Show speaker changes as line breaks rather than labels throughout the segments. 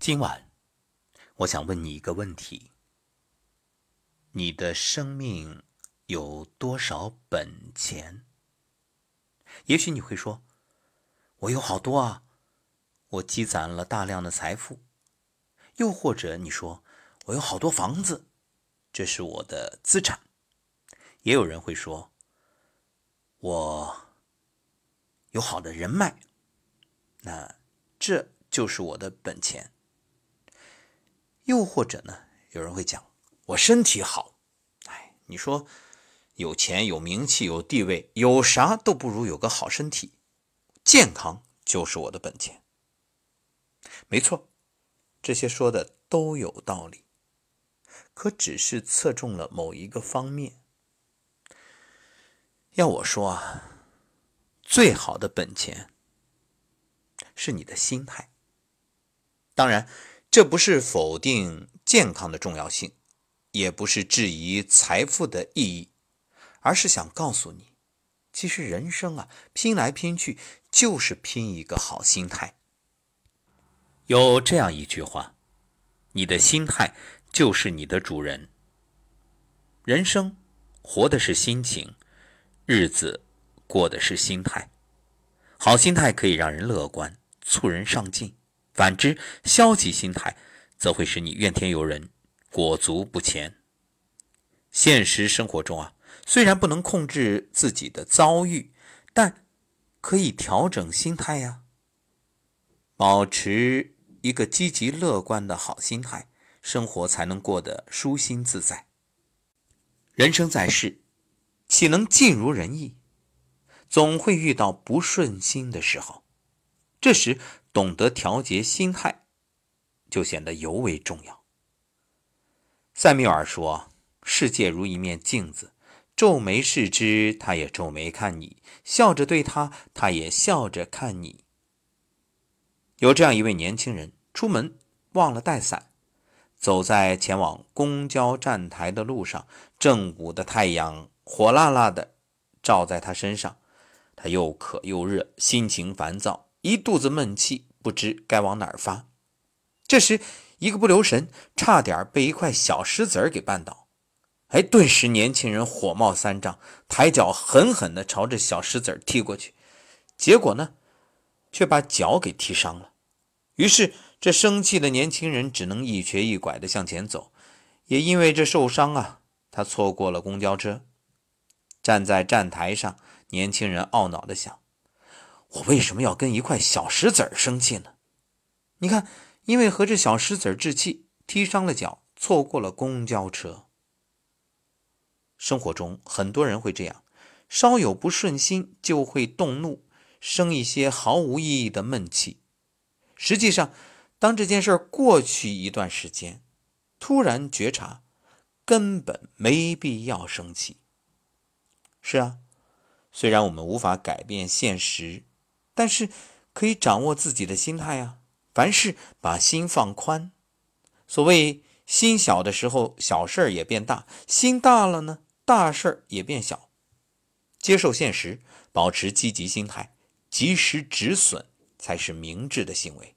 今晚，我想问你一个问题：你的生命有多少本钱？也许你会说：“我有好多啊，我积攒了大量的财富。”又或者你说：“我有好多房子，这是我的资产。”也有人会说：“我有好的人脉，那这就是我的本钱。”又或者呢，有人会讲：“我身体好。”哎，你说有钱、有名气、有地位，有啥都不如有个好身体，健康就是我的本钱。没错，这些说的都有道理，可只是侧重了某一个方面。要我说啊，最好的本钱是你的心态。当然，这不是否定健康的重要性，也不是质疑财富的意义，而是想告诉你，其实人生啊，拼来拼去就是拼一个好心态。有这样一句话：“你的心态就是你的主人。”人生活的是心情。日子过的是心态，好心态可以让人乐观，促人上进；反之，消极心态则会使你怨天尤人，裹足不前。现实生活中啊，虽然不能控制自己的遭遇，但可以调整心态呀。保持一个积极乐观的好心态，生活才能过得舒心自在。人生在世。岂能尽如人意？总会遇到不顺心的时候，这时懂得调节心态，就显得尤为重要。塞缪尔说：“世界如一面镜子，皱眉视之，他也皱眉看你；笑着对他，他也笑着看你。”有这样一位年轻人，出门忘了带伞，走在前往公交站台的路上，正午的太阳。火辣辣的照在他身上，他又渴又热，心情烦躁，一肚子闷气，不知该往哪儿发。这时，一个不留神，差点被一块小石子儿给绊倒。哎，顿时年轻人火冒三丈，抬脚狠狠地朝着小石子儿踢过去，结果呢，却把脚给踢伤了。于是，这生气的年轻人只能一瘸一拐地向前走。也因为这受伤啊，他错过了公交车。站在站台上，年轻人懊恼地想：“我为什么要跟一块小石子儿生气呢？你看，因为和这小石子儿置气，踢伤了脚，错过了公交车。生活中很多人会这样，稍有不顺心就会动怒，生一些毫无意义的闷气。实际上，当这件事过去一段时间，突然觉察，根本没必要生气。”是啊，虽然我们无法改变现实，但是可以掌握自己的心态啊。凡事把心放宽。所谓心小的时候，小事儿也变大；心大了呢，大事儿也变小。接受现实，保持积极心态，及时止损，才是明智的行为。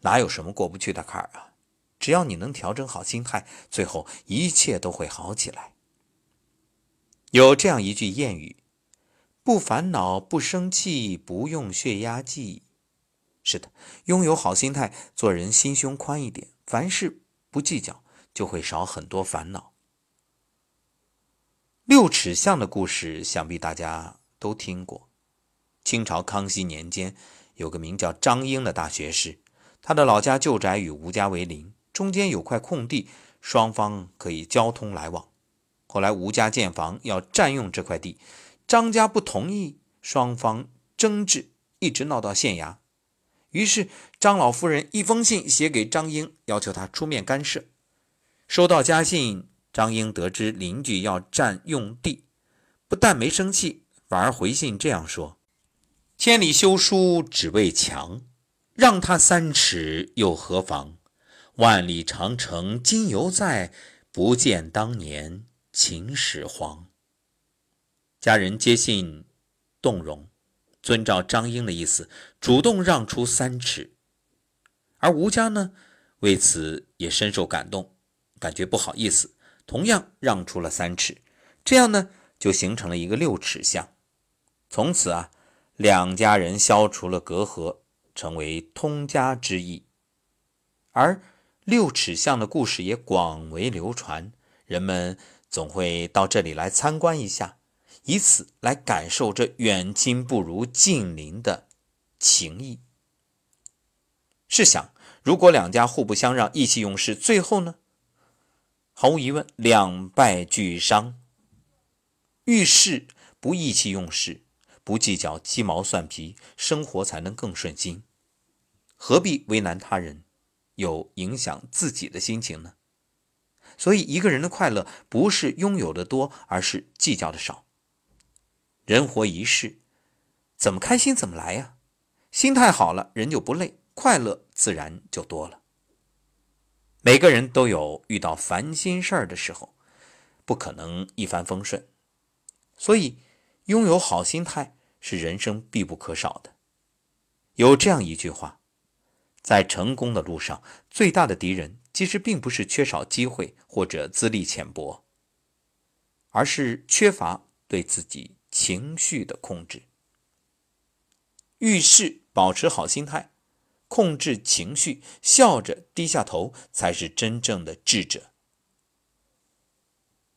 哪有什么过不去的坎儿啊？只要你能调整好心态，最后一切都会好起来。有这样一句谚语：“不烦恼，不生气，不用血压计。”是的，拥有好心态，做人心胸宽一点，凡事不计较，就会少很多烦恼。六尺巷的故事，想必大家都听过。清朝康熙年间，有个名叫张英的大学士，他的老家旧宅与吴家为邻，中间有块空地，双方可以交通来往。后来吴家建房要占用这块地，张家不同意，双方争执，一直闹到县衙。于是张老夫人一封信写给张英，要求他出面干涉。收到家信，张英得知邻居要占用地，不但没生气，反而回信这样说：“千里修书只为墙，让他三尺又何妨？万里长城今犹在，不见当年。”秦始皇家人接信，动容，遵照张英的意思，主动让出三尺。而吴家呢，为此也深受感动，感觉不好意思，同样让出了三尺，这样呢，就形成了一个六尺巷。从此啊，两家人消除了隔阂，成为通家之意。而六尺巷的故事也广为流传，人们总会到这里来参观一下，以此来感受这远亲不如近邻的情谊。试想，如果两家互不相让，意气用事，最后呢？毫无疑问，两败俱伤。遇事不意气用事，不计较鸡毛蒜皮，生活才能更顺心。何必为难他人，又影响自己的心情呢？所以，一个人的快乐不是拥有的多，而是计较的少。人活一世，怎么开心怎么来呀？心态好了，人就不累。快乐自然就多了。每个人都有遇到烦心事儿的时候，不可能一帆风顺，所以拥有好心态是人生必不可少的。有这样一句话，在成功的路上，最大的敌人其实并不是缺少机会或者资历浅薄，而是缺乏对自己情绪的控制。遇事保持好心态。控制情绪，笑着低下头，才是真正的智者。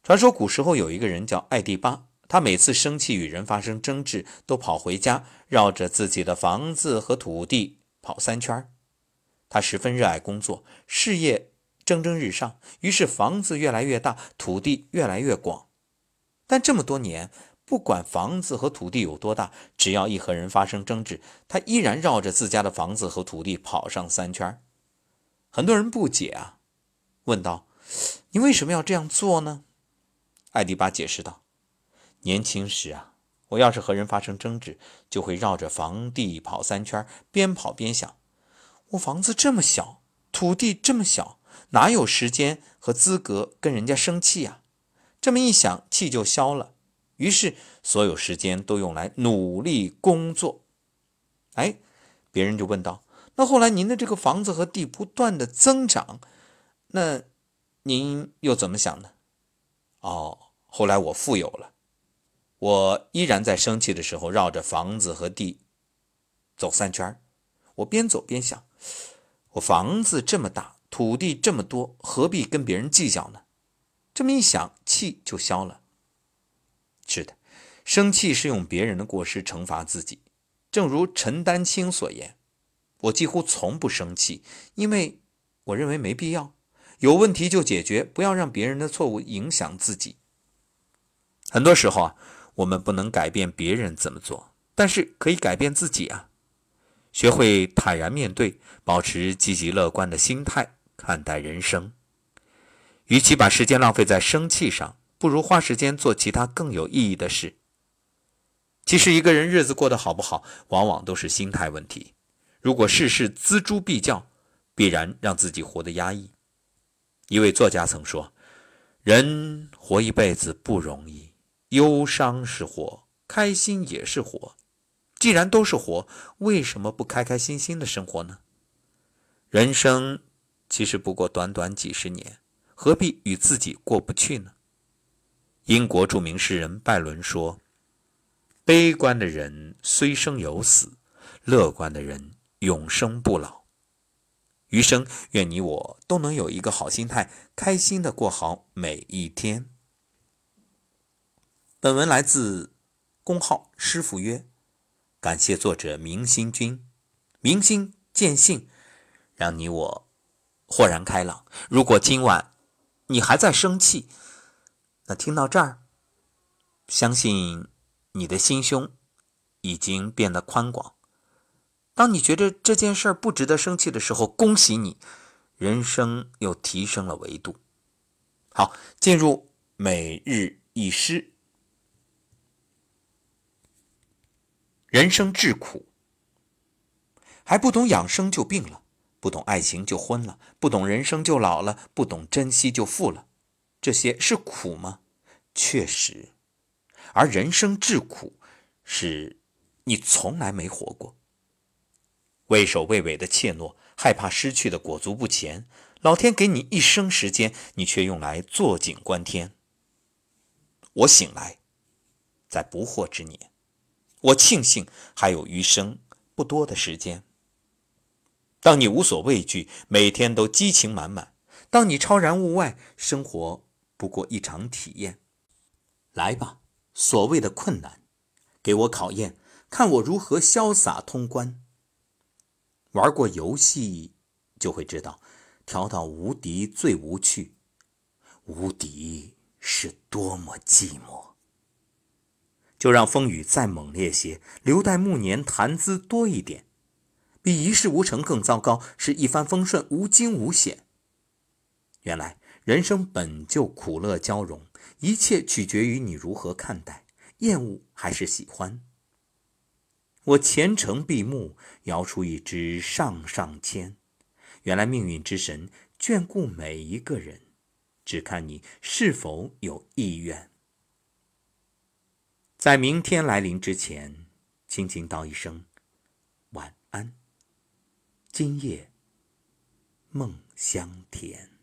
传说古时候有一个人叫艾迪巴，他每次生气与人发生争执，都跑回家，绕着自己的房子和土地跑三圈。他十分热爱工作，事业蒸蒸日上，于是房子越来越大，土地越来越广。但这么多年，不管房子和土地有多大，只要一和人发生争执，他依然绕着自家的房子和土地跑上三圈。很多人不解啊，问道：“你为什么要这样做呢？”艾迪巴解释道：“年轻时啊，我要是和人发生争执，就会绕着房地跑三圈，边跑边想：我房子这么小，土地这么小，哪有时间和资格跟人家生气呀？这么一想，气就消了。”于是，所有时间都用来努力工作。哎，别人就问道：“那后来您的这个房子和地不断的增长，那您又怎么想呢？”哦，后来我富有了，我依然在生气的时候绕着房子和地走三圈。我边走边想：我房子这么大，土地这么多，何必跟别人计较呢？这么一想，气就消了。是的，生气是用别人的过失惩罚自己。正如陈丹青所言：“我几乎从不生气，因为我认为没必要。有问题就解决，不要让别人的错误影响自己。”很多时候啊，我们不能改变别人怎么做，但是可以改变自己啊。学会坦然面对，保持积极乐观的心态看待人生。与其把时间浪费在生气上，不如花时间做其他更有意义的事。其实，一个人日子过得好不好，往往都是心态问题。如果事事锱铢必较，必然让自己活得压抑。一位作家曾说：“人活一辈子不容易，忧伤是活，开心也是活。既然都是活，为什么不开开心心的生活呢？人生其实不过短短几十年，何必与自己过不去呢？”英国著名诗人拜伦说：“悲观的人虽生有死，乐观的人永生不老。余生，愿你我都能有一个好心态，开心的过好每一天。”本文来自公号“师傅约”，感谢作者明心君。明心见性，让你我豁然开朗。如果今晚你还在生气，那听到这儿，相信你的心胸已经变得宽广。当你觉得这件事儿不值得生气的时候，恭喜你，人生又提升了维度。好，进入每日一诗。人生至苦，还不懂养生就病了，不懂爱情就昏了，不懂人生就老了，不懂珍惜就富了。这些是苦吗？确实，而人生至苦，是你从来没活过。畏首畏尾的怯懦，害怕失去的裹足不前。老天给你一生时间，你却用来坐井观天。我醒来，在不惑之年，我庆幸还有余生不多的时间。当你无所畏惧，每天都激情满满；当你超然物外，生活不过一场体验。来吧，所谓的困难，给我考验，看我如何潇洒通关。玩过游戏，就会知道，调到无敌最无趣，无敌是多么寂寞。就让风雨再猛烈些，留待暮年谈资多一点。比一事无成更糟糕，是一帆风顺无惊无险。原来人生本就苦乐交融，一切取决于你如何看待，厌恶还是喜欢。我虔诚闭目，摇出一支上上签。原来命运之神眷顾每一个人，只看你是否有意愿。在明天来临之前，轻轻道一声晚安。今夜梦香甜。